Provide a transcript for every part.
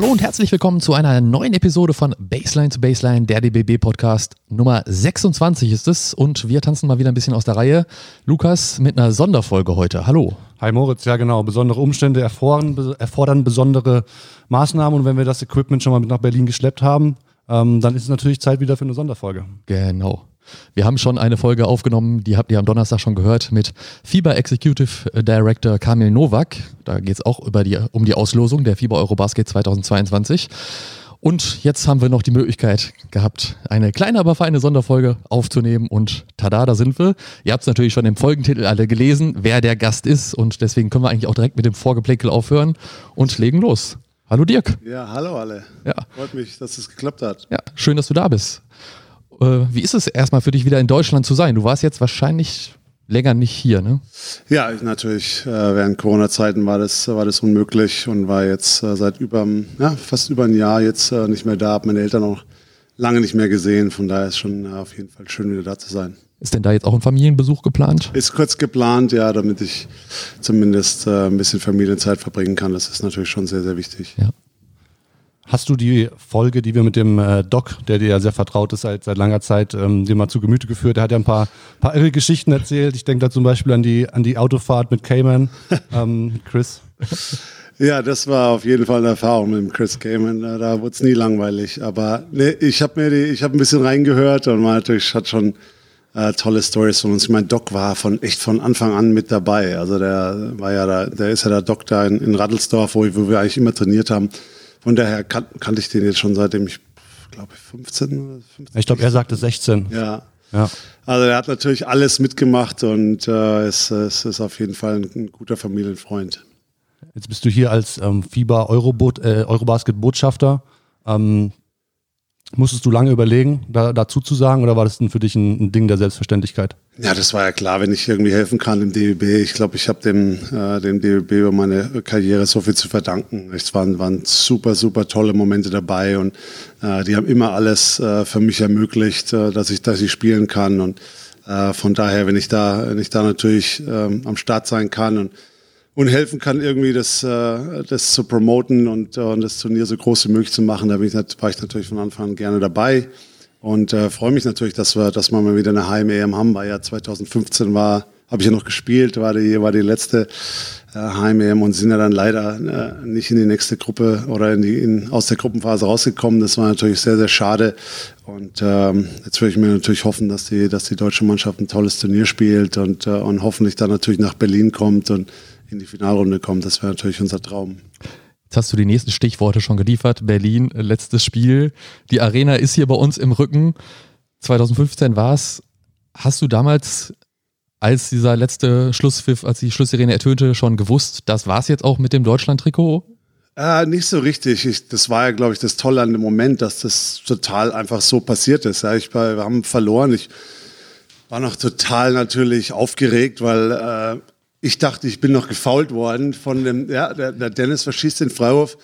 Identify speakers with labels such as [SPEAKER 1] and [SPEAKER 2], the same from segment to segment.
[SPEAKER 1] Hallo und herzlich willkommen zu einer neuen Episode von Baseline to Baseline, der DBB Podcast. Nummer 26 ist es und wir tanzen mal wieder ein bisschen aus der Reihe. Lukas mit einer Sonderfolge heute. Hallo.
[SPEAKER 2] Hi Moritz, ja genau. Besondere Umstände erfordern, erfordern besondere Maßnahmen und wenn wir das Equipment schon mal mit nach Berlin geschleppt haben, ähm, dann ist es natürlich Zeit wieder für eine Sonderfolge.
[SPEAKER 1] Genau. Wir haben schon eine Folge aufgenommen, die habt ihr am Donnerstag schon gehört, mit FIBA Executive Director Kamil Nowak. Da geht es auch über die, um die Auslosung der FIBA Eurobasket 2022. Und jetzt haben wir noch die Möglichkeit gehabt, eine kleine, aber feine Sonderfolge aufzunehmen. Und tada, da sind wir. Ihr habt es natürlich schon im Folgentitel alle gelesen, wer der Gast ist. Und deswegen können wir eigentlich auch direkt mit dem Vorgeplänkel aufhören und legen los. Hallo Dirk.
[SPEAKER 3] Ja, hallo alle.
[SPEAKER 1] Ja.
[SPEAKER 3] Freut mich, dass es geklappt hat.
[SPEAKER 1] Ja, schön, dass du da bist. Äh, wie ist es erstmal für dich wieder in Deutschland zu sein? Du warst jetzt wahrscheinlich länger nicht hier, ne?
[SPEAKER 3] Ja, ich, natürlich. Äh, während Corona-Zeiten war das, war das unmöglich und war jetzt äh, seit über, ja, fast über ein Jahr jetzt nicht mehr da. Habe meine Eltern auch lange nicht mehr gesehen. Von daher ist schon äh, auf jeden Fall schön, wieder da zu sein.
[SPEAKER 1] Ist denn da jetzt auch ein Familienbesuch geplant?
[SPEAKER 3] Ist kurz geplant, ja, damit ich zumindest ein bisschen Familienzeit verbringen kann. Das ist natürlich schon sehr, sehr wichtig.
[SPEAKER 1] Ja.
[SPEAKER 2] Hast du die Folge, die wir mit dem äh, Doc, der dir ja sehr vertraut ist seit, seit langer Zeit, ähm, dir mal zu Gemüte geführt? Der hat ja ein paar, paar irre Geschichten erzählt. Ich denke da zum Beispiel an die, an die Autofahrt mit Cayman. ähm, Chris.
[SPEAKER 3] Ja, das war auf jeden Fall eine Erfahrung mit dem Chris Cayman. Da wurde es nie langweilig. Aber nee, ich habe mir die, ich habe ein bisschen reingehört und man natürlich hat schon äh, tolle Stories von uns. Ich meine, Doc war von echt von Anfang an mit dabei. Also der war ja da, der ist ja der Doc da in, in Raddelsdorf, wo, wo wir eigentlich immer trainiert haben. Von daher kan kannte ich den jetzt schon seitdem ich glaube 15 oder 15.
[SPEAKER 2] Ich glaube, er sagte 16.
[SPEAKER 3] Ja.
[SPEAKER 2] Ja.
[SPEAKER 3] Also er hat natürlich alles mitgemacht und äh, es, es ist auf jeden Fall ein, ein guter Familienfreund.
[SPEAKER 2] Jetzt bist du hier als ähm, FIBA Eurobot, äh, Eurobasket-Botschafter. Ähm, musstest du lange überlegen, da, dazu zu sagen, oder war das denn für dich ein, ein, Ding der Selbstverständlichkeit?
[SPEAKER 3] Ja, das war ja klar, wenn ich irgendwie helfen kann im DBB. Ich glaube, ich habe dem, äh, dem DBB über meine Karriere so viel zu verdanken. Es waren, waren super, super tolle Momente dabei und äh, die haben immer alles äh, für mich ermöglicht, äh, dass ich, dass ich spielen kann und äh, von daher, wenn ich da, wenn ich da natürlich ähm, am Start sein kann und und helfen kann, irgendwie das, äh, das zu promoten und, äh, und das Turnier so groß wie möglich zu machen. Da bin ich, war ich natürlich von Anfang an gerne dabei und äh, freue mich natürlich, dass wir, dass wir mal wieder eine Heim-EM haben, weil ja 2015 war, habe ich ja noch gespielt, war die, war die letzte äh, Heim-EM und sind ja dann leider äh, nicht in die nächste Gruppe oder in die, in, aus der Gruppenphase rausgekommen. Das war natürlich sehr, sehr schade. Und ähm, jetzt würde ich mir natürlich hoffen, dass die, dass die deutsche Mannschaft ein tolles Turnier spielt und, äh, und hoffentlich dann natürlich nach Berlin kommt und in die Finalrunde kommt. Das wäre natürlich unser Traum.
[SPEAKER 1] Jetzt hast du die nächsten Stichworte schon geliefert. Berlin, letztes Spiel. Die Arena ist hier bei uns im Rücken. 2015 war es. Hast du damals, als dieser letzte Schlusspfiff, als die Schlusssirene ertönte, schon gewusst, das war es jetzt auch mit dem Deutschland-Trikot?
[SPEAKER 3] Äh, nicht so richtig. Ich, das war ja, glaube ich, das Tolle an dem Moment, dass das total einfach so passiert ist. Ja, ich, wir haben verloren. Ich war noch total natürlich aufgeregt, weil äh, ich dachte, ich bin noch gefault worden von dem, ja, der, der Dennis verschießt den Freiwurf.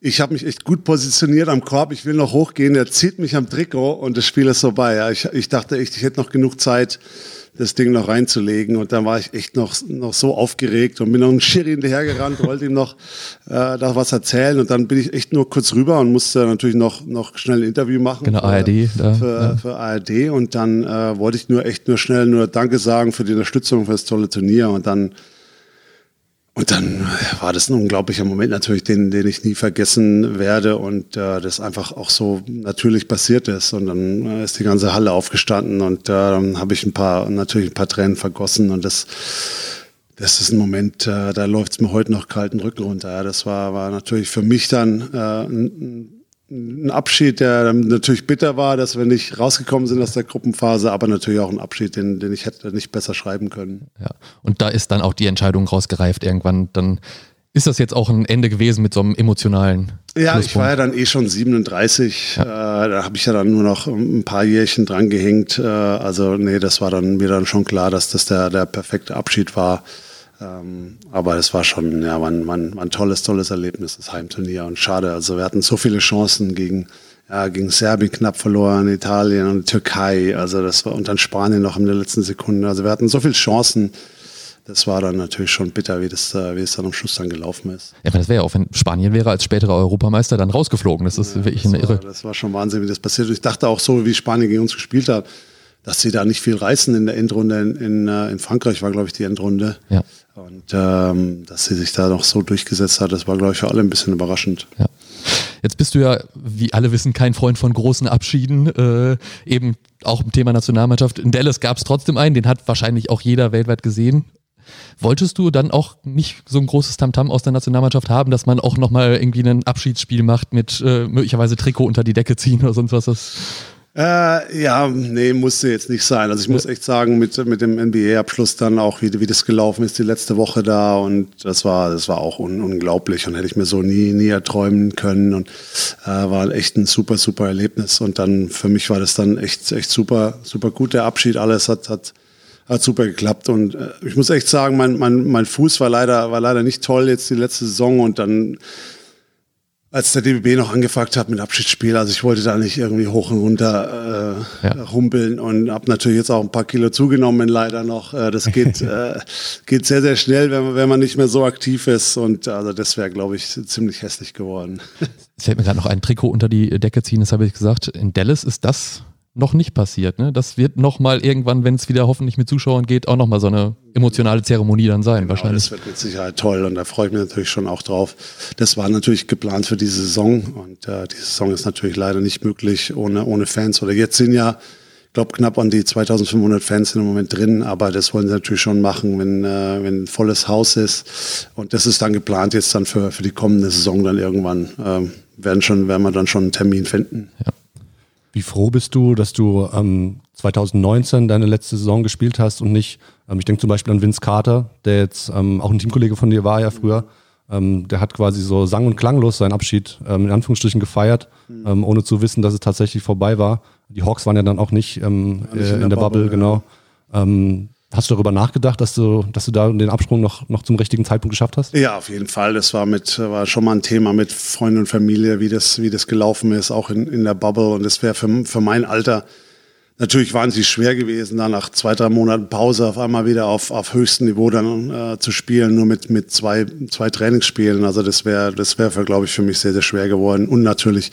[SPEAKER 3] Ich habe mich echt gut positioniert am Korb. Ich will noch hochgehen. Der zieht mich am Trikot und das Spiel ist vorbei. Ja, ich, ich dachte echt, ich hätte noch genug Zeit, das Ding noch reinzulegen. Und dann war ich echt noch, noch so aufgeregt und bin noch einen Schiri hinterhergerannt, wollte ihm noch äh, da was erzählen. Und dann bin ich echt nur kurz rüber und musste natürlich noch, noch schnell ein Interview machen.
[SPEAKER 1] Genau, ARD.
[SPEAKER 3] Da, für, ja. für ARD. Und dann äh, wollte ich nur echt nur schnell nur Danke sagen für die Unterstützung, für das tolle Turnier. Und dann und dann war das ein unglaublicher Moment natürlich, den, den ich nie vergessen werde und äh, das einfach auch so natürlich passiert ist. Und dann äh, ist die ganze Halle aufgestanden und äh, dann habe ich ein paar, natürlich ein paar Tränen vergossen und das, das ist ein Moment, äh, da läuft es mir heute noch kalten Rücken runter. Ja, das war, war natürlich für mich dann äh, ein, ein Abschied, der natürlich bitter war, dass wir nicht rausgekommen sind aus der Gruppenphase, aber natürlich auch ein Abschied, den, den ich hätte nicht besser schreiben können.
[SPEAKER 1] Ja, und da ist dann auch die Entscheidung rausgereift irgendwann. Dann ist das jetzt auch ein Ende gewesen mit so einem emotionalen.
[SPEAKER 3] Ja, ich war ja dann eh schon 37. Ja. Äh, da habe ich ja dann nur noch ein paar Jährchen dran gehängt. Äh, also nee, das war dann mir dann schon klar, dass das der, der perfekte Abschied war. Ähm, aber es war schon, ja, war ein, war, ein, war ein, tolles, tolles Erlebnis, das Heimturnier. Und schade, also wir hatten so viele Chancen gegen, ja, gegen Serbien knapp verloren, Italien und Türkei, also das war, und dann Spanien noch in der letzten Sekunde. Also wir hatten so viele Chancen. das war dann natürlich schon bitter, wie, das, äh, wie es dann am Schluss dann gelaufen ist.
[SPEAKER 1] Ja, das wäre ja auch, wenn Spanien wäre als späterer Europameister dann rausgeflogen. Das ist ja, wirklich das eine
[SPEAKER 3] war,
[SPEAKER 1] Irre.
[SPEAKER 3] Das war schon Wahnsinn, wie das passiert ist. Ich dachte auch so, wie Spanien gegen uns gespielt hat, dass sie da nicht viel reißen in der Endrunde. In, in, äh, in Frankreich war, glaube ich, die Endrunde.
[SPEAKER 1] Ja.
[SPEAKER 3] Und ähm, dass sie sich da noch so durchgesetzt hat, das war, glaube ich, für alle ein bisschen überraschend.
[SPEAKER 1] Ja. Jetzt bist du ja, wie alle wissen, kein Freund von großen Abschieden. Äh, eben auch im Thema Nationalmannschaft. In Dallas gab es trotzdem einen, den hat wahrscheinlich auch jeder weltweit gesehen. Wolltest du dann auch nicht so ein großes Tamtam aus der Nationalmannschaft haben, dass man auch nochmal irgendwie ein Abschiedsspiel macht mit äh, möglicherweise Trikot unter die Decke ziehen oder sonst was? Das
[SPEAKER 3] äh, ja, nee, musste jetzt nicht sein. Also ich muss echt sagen, mit, mit dem NBA-Abschluss dann auch, wie, wie das gelaufen ist, die letzte Woche da und das war, das war auch un, unglaublich und hätte ich mir so nie, nie erträumen können und äh, war echt ein super, super Erlebnis und dann für mich war das dann echt, echt super, super gut, der Abschied, alles hat, hat, hat super geklappt und äh, ich muss echt sagen, mein, mein, mein Fuß war leider, war leider nicht toll jetzt die letzte Saison und dann als der DBB noch angefragt hat mit Abschiedsspiel, also ich wollte da nicht irgendwie hoch und runter äh, ja. humpeln und habe natürlich jetzt auch ein paar Kilo zugenommen leider noch. Äh, das geht, äh, geht sehr, sehr schnell, wenn man, wenn man nicht mehr so aktiv ist und also das wäre, glaube ich, ziemlich hässlich geworden.
[SPEAKER 1] Es fällt mir gerade noch ein Trikot unter die Decke ziehen, das habe ich gesagt. In Dallas ist das noch nicht passiert. Ne? Das wird nochmal irgendwann, wenn es wieder hoffentlich mit Zuschauern geht, auch nochmal so eine emotionale Zeremonie dann sein. Genau, wahrscheinlich.
[SPEAKER 3] Das wird mit Sicherheit toll und da freue ich mich natürlich schon auch drauf. Das war natürlich geplant für diese Saison und äh, die Saison ist natürlich leider nicht möglich ohne, ohne Fans. Oder jetzt sind ja, ich glaube, knapp an die 2500 Fans im Moment drin, aber das wollen sie natürlich schon machen, wenn, äh, wenn ein volles Haus ist. Und das ist dann geplant jetzt dann für, für die kommende Saison dann irgendwann. Ähm, werden, schon, werden wir dann schon einen Termin finden.
[SPEAKER 2] Ja. Wie froh bist du, dass du ähm, 2019 deine letzte Saison gespielt hast und nicht, ähm, ich denke zum Beispiel an Vince Carter, der jetzt ähm, auch ein Teamkollege von dir war ja früher, ähm, der hat quasi so sang- und klanglos seinen Abschied ähm, in Anführungsstrichen gefeiert, mhm. ähm, ohne zu wissen, dass es tatsächlich vorbei war. Die Hawks waren ja dann auch nicht, ähm, ja, nicht in, äh, in, der, der Bubble, Bubble genau. Ähm, Hast du darüber nachgedacht, dass du, dass du da den Absprung noch, noch zum richtigen Zeitpunkt geschafft hast?
[SPEAKER 3] Ja, auf jeden Fall. Das war mit, war schon mal ein Thema mit Freunden und Familie, wie das, wie das gelaufen ist, auch in, in der Bubble. Und das wäre für, für mein Alter natürlich wahnsinnig schwer gewesen, da nach zwei, drei Monaten Pause auf einmal wieder auf, auf höchstem Niveau dann äh, zu spielen, nur mit, mit zwei, zwei Trainingsspielen. Also das wäre, das wäre, glaube ich, für mich sehr, sehr schwer geworden. Und natürlich,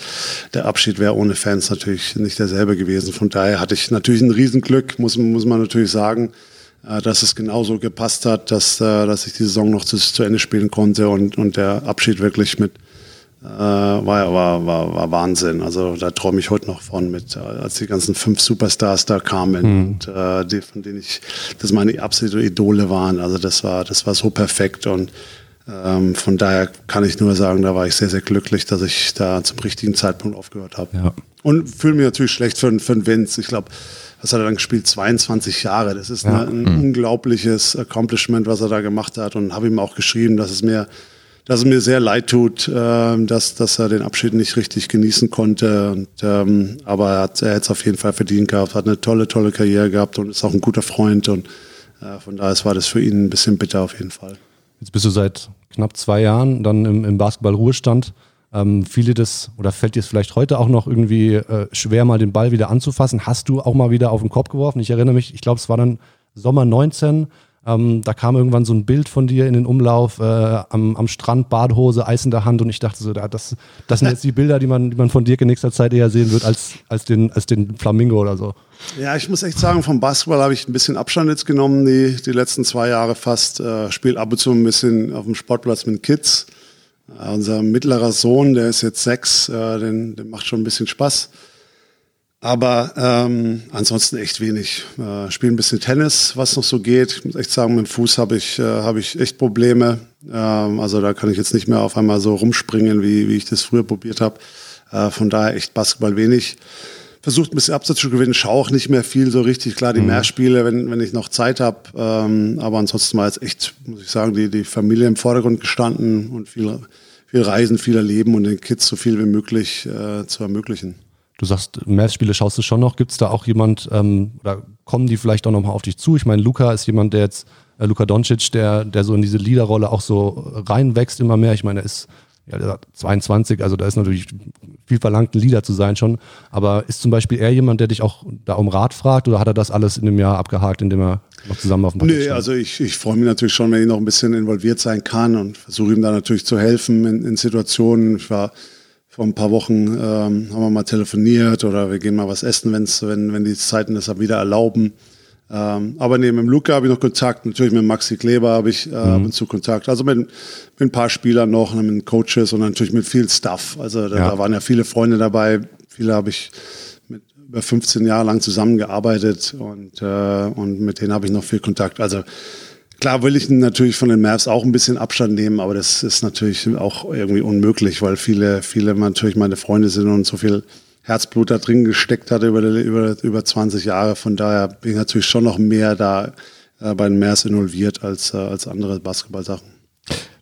[SPEAKER 3] der Abschied wäre ohne Fans natürlich nicht derselbe gewesen. Von daher hatte ich natürlich ein Riesenglück, muss, muss man natürlich sagen dass es genauso gepasst hat, dass, äh, dass ich die Saison noch zu, zu Ende spielen konnte und, und der Abschied wirklich mit äh, war, war, war, war Wahnsinn. Also da träume ich heute noch von, mit, äh, als die ganzen fünf Superstars da kamen mhm. und äh, die, von denen ich, das meine absolute Idole waren. Also das war, das war so perfekt und ähm, von daher kann ich nur sagen, da war ich sehr, sehr glücklich, dass ich da zum richtigen Zeitpunkt aufgehört habe. Ja. Und fühle mich natürlich schlecht für, für den Vince. Ich glaube, was hat er dann gespielt? 22 Jahre. Das ist ja. ein mhm. unglaubliches Accomplishment, was er da gemacht hat. Und habe ihm auch geschrieben, dass es mir, dass es mir sehr leid tut, äh, dass, dass er den Abschied nicht richtig genießen konnte. Und, ähm, aber er hat es auf jeden Fall verdient gehabt, hat eine tolle, tolle Karriere gehabt und ist auch ein guter Freund. Und äh, von daher war das für ihn ein bisschen bitter auf jeden Fall.
[SPEAKER 2] Jetzt bist du seit knapp zwei Jahren dann im, im Basketball-Ruhestand. Ähm, viele das, oder fällt dir es vielleicht heute auch noch irgendwie äh, schwer, mal den Ball wieder anzufassen? Hast du auch mal wieder auf den Kopf geworfen? Ich erinnere mich, ich glaube, es war dann Sommer 19. Ähm, da kam irgendwann so ein Bild von dir in den Umlauf äh, am, am, Strand, Badhose, Eis in der Hand und ich dachte so, das, das sind jetzt die Bilder, die man, die man von dir in nächster Zeit eher sehen wird als, als, den, als den Flamingo oder so.
[SPEAKER 3] Ja, ich muss echt sagen, vom Basketball habe ich ein bisschen Abstand jetzt genommen, die, die letzten zwei Jahre fast. Äh, Spiele ab und zu ein bisschen auf dem Sportplatz mit Kids. Äh, unser mittlerer Sohn, der ist jetzt sechs, äh, den, den macht schon ein bisschen Spaß. Aber ähm, ansonsten echt wenig. Äh, Spiele ein bisschen Tennis, was noch so geht. Ich muss echt sagen, mit dem Fuß habe ich, äh, hab ich echt Probleme. Ähm, also da kann ich jetzt nicht mehr auf einmal so rumspringen, wie, wie ich das früher probiert habe. Äh, von daher echt Basketball wenig versucht ein bisschen Absatz zu gewinnen, schaue auch nicht mehr viel so richtig. Klar, die mhm. Mehrspiele, wenn, wenn ich noch Zeit habe. Ähm, aber ansonsten war jetzt echt, muss ich sagen, die, die Familie im Vordergrund gestanden und viel, viel Reisen, viel erleben und den Kids so viel wie möglich äh, zu ermöglichen.
[SPEAKER 2] Du sagst, Mehrspiele schaust du schon noch. Gibt es da auch jemand, ähm, oder kommen die vielleicht auch nochmal auf dich zu? Ich meine, Luca ist jemand, der jetzt, äh, Luka Doncic, der, der so in diese Leaderrolle auch so reinwächst immer mehr. Ich meine, er ist ja, 22, also da ist natürlich viel verlangt, ein Leader zu sein schon. Aber ist zum Beispiel er jemand, der dich auch da um Rat fragt oder hat er das alles in dem Jahr abgehakt, in dem er noch zusammen auf dem
[SPEAKER 3] Parkett Nee, also ich, ich freue mich natürlich schon, wenn ich noch ein bisschen involviert sein kann und versuche ihm da natürlich zu helfen in, in Situationen. Ich war vor ein paar Wochen, ähm, haben wir mal telefoniert oder wir gehen mal was essen, wenn's, wenn, wenn die Zeiten das wieder erlauben. Ähm, aber neben dem Luca habe ich noch Kontakt, natürlich mit Maxi Kleber habe ich äh, mhm. ab und zu Kontakt. Also mit, mit ein paar Spielern noch, mit den Coaches und natürlich mit viel Stuff. Also da, ja. da waren ja viele Freunde dabei. Viele habe ich mit über 15 Jahre lang zusammengearbeitet und, äh, und mit denen habe ich noch viel Kontakt. Also klar will ich natürlich von den Mavs auch ein bisschen Abstand nehmen, aber das ist natürlich auch irgendwie unmöglich, weil viele, viele natürlich meine Freunde sind und so viel Herzblut da drin gesteckt hat über, über, über 20 Jahre. Von daher bin ich natürlich schon noch mehr da äh, bei den Mavs involviert als, äh, als andere Basketballsachen.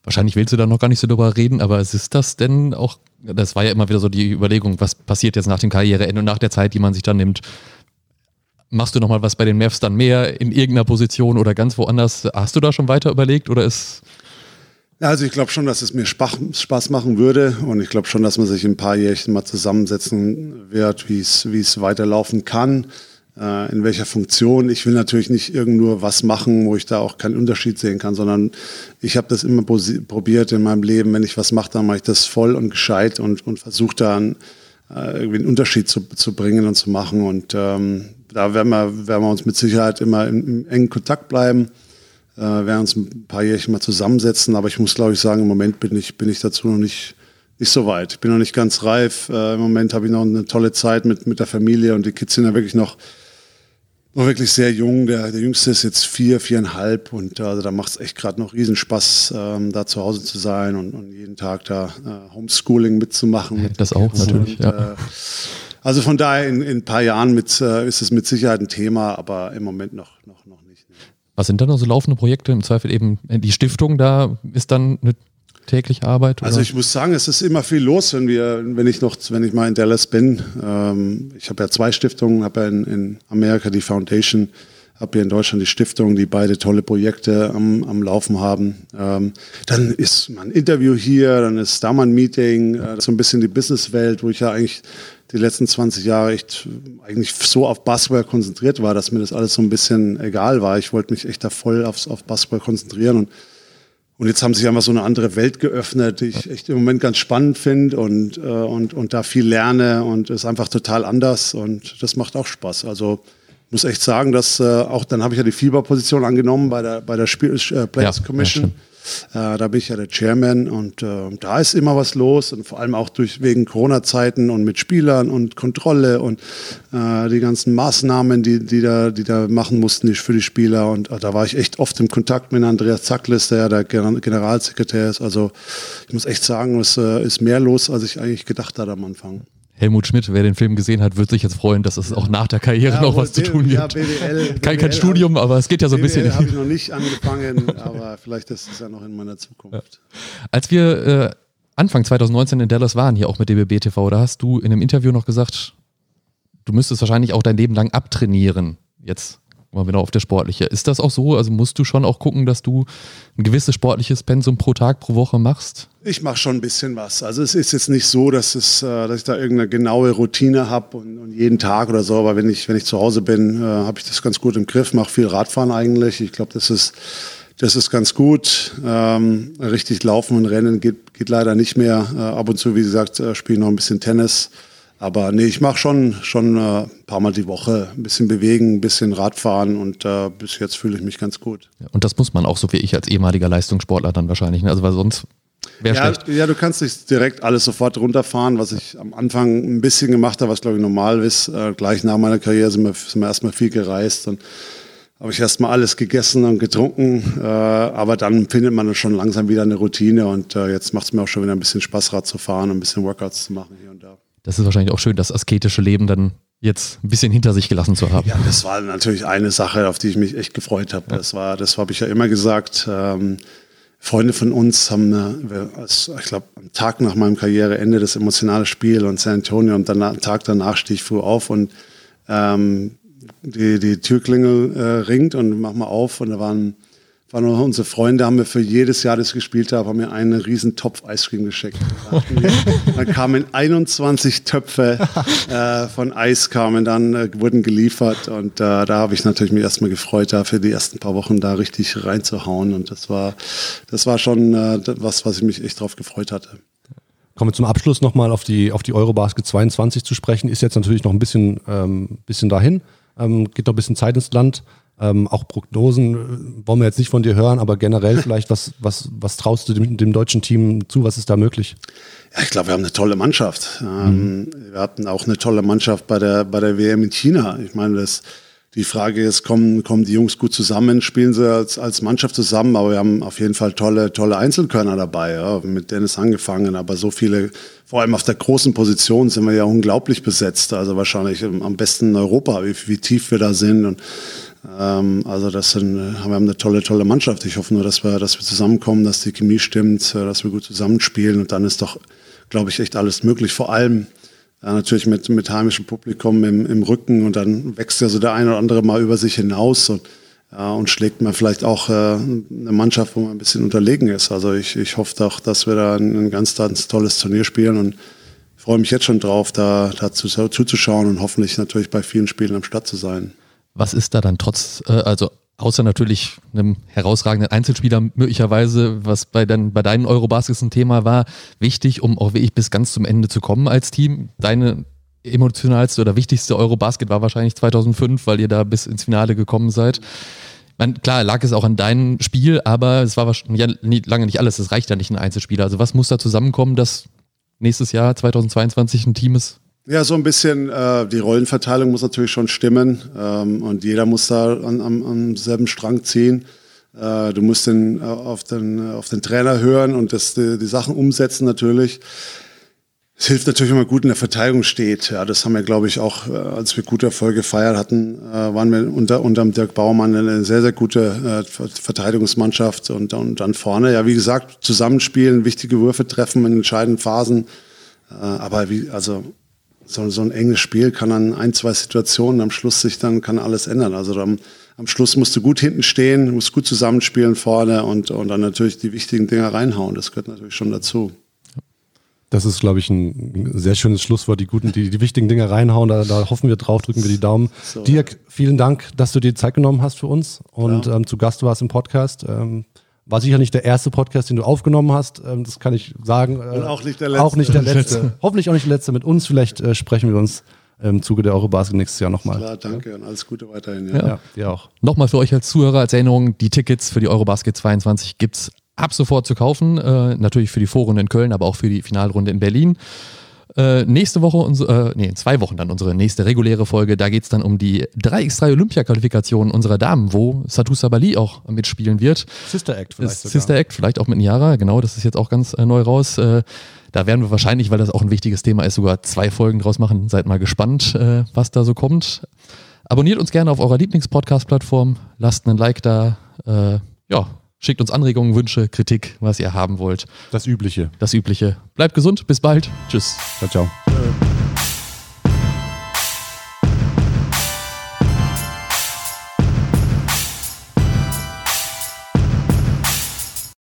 [SPEAKER 1] Wahrscheinlich willst du da noch gar nicht so drüber reden, aber ist das denn auch, das war ja immer wieder so die Überlegung, was passiert jetzt nach dem Karriereende und nach der Zeit, die man sich dann nimmt. Machst du nochmal was bei den Mavs dann mehr in irgendeiner Position oder ganz woanders? Hast du da schon weiter überlegt oder ist
[SPEAKER 3] also ich glaube schon, dass es mir Spaß machen würde und ich glaube schon, dass man sich in ein paar Jährchen mal zusammensetzen wird, wie es weiterlaufen kann, äh, in welcher Funktion. Ich will natürlich nicht irgend nur was machen, wo ich da auch keinen Unterschied sehen kann, sondern ich habe das immer probiert in meinem Leben. Wenn ich was mache, dann mache ich das voll und gescheit und, und versuche dann äh, irgendwie einen Unterschied zu, zu bringen und zu machen. Und ähm, da werden wir, werden wir uns mit Sicherheit immer im, im engen Kontakt bleiben äh, werden uns ein paar Jährchen mal zusammensetzen. Aber ich muss, glaube ich, sagen, im Moment bin ich, bin ich dazu noch nicht, nicht so weit. Ich bin noch nicht ganz reif. Äh, Im Moment habe ich noch eine tolle Zeit mit, mit der Familie und die Kids sind ja wirklich noch, noch wirklich sehr jung. Der, der Jüngste ist jetzt vier, viereinhalb und also da macht es echt gerade noch Riesenspaß, ähm, da zu Hause zu sein und, und jeden Tag da äh, Homeschooling mitzumachen.
[SPEAKER 1] Das auch natürlich, und, ja. Äh,
[SPEAKER 3] also von daher in, in ein paar Jahren mit, äh, ist es mit Sicherheit ein Thema, aber im Moment noch, noch, noch
[SPEAKER 1] was sind dann so laufende Projekte? Im Zweifel eben die Stiftung, da ist dann eine tägliche Arbeit?
[SPEAKER 3] Oder? Also ich muss sagen, es ist immer viel los, wenn wir, wenn ich noch, wenn ich mal in Dallas bin. Ähm, ich habe ja zwei Stiftungen, habe ja in, in Amerika die Foundation, habe hier in Deutschland die Stiftung, die beide tolle Projekte am, am Laufen haben. Ähm, dann ist mal ein Interview hier, dann ist da mal ein Meeting, äh, so ein bisschen die Businesswelt, wo ich ja eigentlich die letzten 20 Jahre echt eigentlich so auf Basketball konzentriert war, dass mir das alles so ein bisschen egal war. Ich wollte mich echt da voll aufs, auf Basketball konzentrieren und und jetzt haben sich einfach so eine andere Welt geöffnet, die ich echt im Moment ganz spannend finde und, äh, und, und da viel lerne und ist einfach total anders und das macht auch Spaß. Also muss echt sagen, dass äh, auch dann habe ich ja die Fieberposition angenommen bei der, bei der Spiel, äh, Players ja, Commission. Ja, äh, da bin ich ja der Chairman und äh, da ist immer was los und vor allem auch durch wegen Corona-Zeiten und mit Spielern und Kontrolle und äh, die ganzen Maßnahmen, die, die, da, die da machen mussten die, für die Spieler. Und äh, da war ich echt oft im Kontakt mit Andreas Zacklis, der ja der Generalsekretär ist. Also ich muss echt sagen, es äh, ist mehr los, als ich eigentlich gedacht hatte am Anfang.
[SPEAKER 1] Helmut Schmidt, wer den Film gesehen hat, wird sich jetzt freuen, dass es auch nach der Karriere ja, noch was zu tun gibt. Ja, BWL, kein, kein Studium, aber es geht ja so ein BWL bisschen.
[SPEAKER 3] habe ich noch nicht angefangen, aber vielleicht ist es ja noch in meiner Zukunft. Ja.
[SPEAKER 1] Als wir äh, Anfang 2019 in Dallas waren, hier auch mit DBB TV, da hast du in einem Interview noch gesagt, du müsstest wahrscheinlich auch dein Leben lang abtrainieren. Jetzt mal wieder auf der sportliche. Ist das auch so? Also musst du schon auch gucken, dass du ein gewisses sportliches Pensum pro Tag, pro Woche machst?
[SPEAKER 3] Ich mache schon ein bisschen was. Also es ist jetzt nicht so, dass, es, äh, dass ich da irgendeine genaue Routine habe und, und, jeden Tag oder so. Aber wenn ich, wenn ich zu Hause bin, äh, habe ich das ganz gut im Griff. Mache viel Radfahren eigentlich. Ich glaube, das ist, das ist ganz gut. Ähm, richtig laufen und rennen geht, geht leider nicht mehr. Äh, ab und zu, wie gesagt, äh, spiele noch ein bisschen Tennis. Aber nee, ich mache schon, schon äh, ein paar Mal die Woche ein bisschen bewegen, ein bisschen Radfahren und äh, bis jetzt fühle ich mich ganz gut.
[SPEAKER 1] Und das muss man auch so wie ich als ehemaliger Leistungssportler dann wahrscheinlich. Ne? Also weil sonst wäre
[SPEAKER 3] ja,
[SPEAKER 1] schlecht.
[SPEAKER 3] Ja, du kannst nicht direkt alles sofort runterfahren, was ich am Anfang ein bisschen gemacht habe, was glaube ich normal ist. Äh, gleich nach meiner Karriere sind wir, sind wir erstmal viel gereist und habe ich erstmal alles gegessen und getrunken, äh, aber dann findet man schon langsam wieder eine Routine und äh, jetzt macht es mir auch schon wieder ein bisschen Spaß, Rad zu fahren und ein bisschen Workouts zu machen hier und da
[SPEAKER 1] das ist wahrscheinlich auch schön, das asketische Leben dann jetzt ein bisschen hinter sich gelassen zu haben.
[SPEAKER 3] Ja, das war natürlich eine Sache, auf die ich mich echt gefreut habe. Ja. Das war, das habe ich ja immer gesagt. Ähm, Freunde von uns haben, äh, ich glaube, am Tag nach meinem Karriereende das emotionale Spiel und San Antonio und dann am Tag danach stehe ich früh auf und ähm, die, die Türklingel äh, ringt und mach mal auf und da waren waren unsere Freunde, haben wir für jedes Jahr, das ich gespielt habe, haben mir einen riesen Topf Eiscreme geschickt. dann kamen 21 Töpfe äh, von Eis kamen, dann äh, wurden geliefert und äh, da habe ich natürlich mich erstmal gefreut, da für die ersten paar Wochen da richtig reinzuhauen und das war, das war schon äh, was, was ich mich echt drauf gefreut hatte.
[SPEAKER 2] Kommen wir zum Abschluss nochmal auf die, auf die Eurobasket 22 zu sprechen. Ist jetzt natürlich noch ein bisschen, ähm, bisschen dahin. Ähm, geht noch ein bisschen Zeit ins Land. Ähm, auch Prognosen äh, wollen wir jetzt nicht von dir hören, aber generell vielleicht, was, was, was traust du dem, dem deutschen Team zu? Was ist da möglich?
[SPEAKER 3] Ja, ich glaube, wir haben eine tolle Mannschaft. Ähm, mhm. Wir hatten auch eine tolle Mannschaft bei der, bei der WM in China. Ich meine, das, die Frage ist, kommen, kommen die Jungs gut zusammen, spielen sie als, als Mannschaft zusammen, aber wir haben auf jeden Fall tolle, tolle Einzelkörner dabei, ja, mit Dennis angefangen, aber so viele, vor allem auf der großen Position sind wir ja unglaublich besetzt, also wahrscheinlich am besten in Europa, wie, wie tief wir da sind und also das sind, wir haben eine tolle, tolle Mannschaft. Ich hoffe nur, dass wir, dass wir zusammenkommen, dass die Chemie stimmt, äh, dass wir gut zusammenspielen und dann ist doch, glaube ich, echt alles möglich. Vor allem ja, natürlich mit, mit heimischem Publikum im, im Rücken und dann wächst ja so der eine oder andere mal über sich hinaus und, ja, und schlägt man vielleicht auch äh, eine Mannschaft, wo man ein bisschen unterlegen ist. Also ich, ich hoffe doch, dass wir da ein, ein ganz, ganz tolles Turnier spielen und freue mich jetzt schon drauf, da, da zuzuschauen und hoffentlich natürlich bei vielen Spielen am Start zu sein.
[SPEAKER 1] Was ist da dann trotz, äh, also außer natürlich einem herausragenden Einzelspieler möglicherweise, was bei, den, bei deinen Eurobaskets ein Thema war, wichtig, um auch wirklich bis ganz zum Ende zu kommen als Team? Deine emotionalste oder wichtigste Eurobasket war wahrscheinlich 2005, weil ihr da bis ins Finale gekommen seid. Man, klar, lag es auch an deinem Spiel, aber es war wahrscheinlich ja, lange nicht alles. Es reicht ja nicht ein Einzelspieler. Also was muss da zusammenkommen, dass nächstes Jahr 2022 ein Team ist,
[SPEAKER 3] ja, so ein bisschen, äh, die Rollenverteilung muss natürlich schon stimmen ähm, und jeder muss da an, am, am selben Strang ziehen. Äh, du musst den, äh, auf, den, auf den Trainer hören und das, die, die Sachen umsetzen natürlich. Es hilft natürlich, wenn man gut in der Verteidigung steht. Ja, das haben wir, glaube ich, auch, äh, als wir gute Erfolge gefeiert hatten, äh, waren wir unter unterm Dirk Baumann eine sehr, sehr gute äh, Verteidigungsmannschaft und, und dann vorne, ja, wie gesagt, zusammenspielen, wichtige Würfe treffen in entscheidenden Phasen. Äh, aber wie, also so, so ein enges Spiel kann an ein, zwei Situationen am Schluss sich dann kann alles ändern. Also dann, am Schluss musst du gut hinten stehen, musst gut zusammenspielen vorne und, und dann natürlich die wichtigen Dinger reinhauen. Das gehört natürlich schon dazu.
[SPEAKER 2] Das ist, glaube ich, ein sehr schönes Schlusswort. Die guten, die, die wichtigen Dinge reinhauen, da, da hoffen wir drauf, drücken wir die Daumen. So. Dirk, vielen Dank, dass du dir Zeit genommen hast für uns und ja. ähm, zu Gast warst im Podcast. Ähm, war sicher nicht der erste Podcast, den du aufgenommen hast. Ähm, das kann ich sagen.
[SPEAKER 3] Und auch nicht der letzte.
[SPEAKER 2] Auch nicht der letzte. Hoffentlich auch nicht der letzte mit uns. Vielleicht äh, sprechen wir uns im Zuge der Eurobasket nächstes Jahr nochmal.
[SPEAKER 3] Klar, danke ja. und alles Gute weiterhin.
[SPEAKER 1] Ja, ja dir auch. Nochmal für euch als Zuhörer als Erinnerung, die Tickets für die Eurobasket 22 gibt es ab sofort zu kaufen. Äh, natürlich für die Vorrunde in Köln, aber auch für die Finalrunde in Berlin. Äh, nächste Woche, unsere, äh, nee, in zwei Wochen dann unsere nächste reguläre Folge. Da geht es dann um die 3x3 Olympia-Qualifikation unserer Damen, wo Satu Sabali auch mitspielen wird.
[SPEAKER 2] Sister Act
[SPEAKER 1] vielleicht. Sogar. Sister Act, vielleicht auch mit Niara, genau, das ist jetzt auch ganz äh, neu raus. Äh, da werden wir wahrscheinlich, weil das auch ein wichtiges Thema ist, sogar zwei Folgen draus machen. Seid mal gespannt, äh, was da so kommt. Abonniert uns gerne auf eurer Lieblingspodcast-Plattform, lasst einen Like da. Ja, Schickt uns Anregungen, Wünsche, Kritik, was ihr haben wollt.
[SPEAKER 2] Das Übliche.
[SPEAKER 1] Das Übliche. Bleibt gesund, bis bald. Tschüss.
[SPEAKER 2] Ciao, ciao.